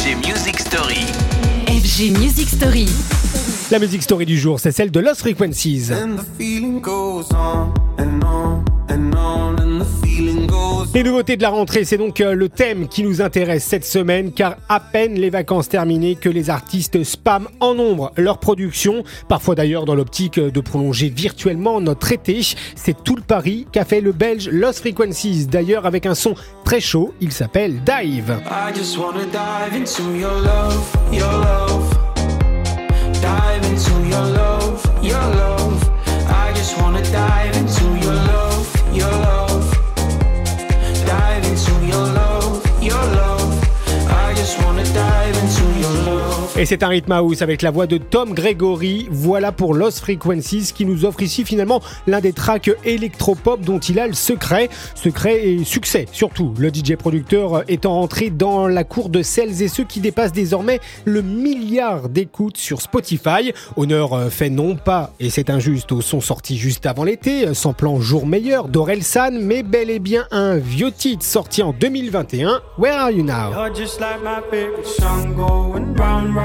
FG Music Story. FG Music Story. La musique story du jour, c'est celle de Lost Frequencies. And the feeling goes on and on and on Les nouveautés de la rentrée, c'est donc euh, le thème qui nous intéresse cette semaine, car à peine les vacances terminées que les artistes spamment en nombre leur production, parfois d'ailleurs dans l'optique de prolonger virtuellement notre été. C'est tout le pari qu'a fait le belge Lost Frequencies, d'ailleurs avec un son très chaud, il s'appelle Dive. Into your love, Et c'est un rythme house avec la voix de Tom Gregory. Voilà pour Lost Frequencies qui nous offre ici finalement l'un des tracks électropop dont il a le secret. Secret et succès surtout. Le DJ producteur étant entré dans la cour de celles et ceux qui dépassent désormais le milliard d'écoutes sur Spotify. Honneur euh, fait non pas, et c'est injuste, au son sorti juste avant l'été, sans plan jour meilleur d'Orelsan, mais bel et bien un vieux titre sorti en 2021. Where are you now?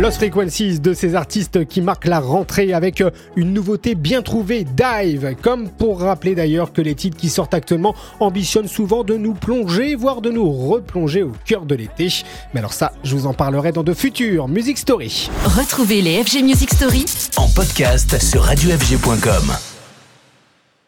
Lost Frequencies de ces artistes qui marquent la rentrée avec euh, une nouveauté bien trouvée, Dive, comme pour rappeler d'ailleurs que les titres qui sortent actuellement ambitionnent souvent de nous plonger, voire de nous replonger au cœur de l'été. Mais alors ça, je vous en parlerai dans de futures Music Story. Retrouvez les FG Music Story En podcast sur radiofg.com.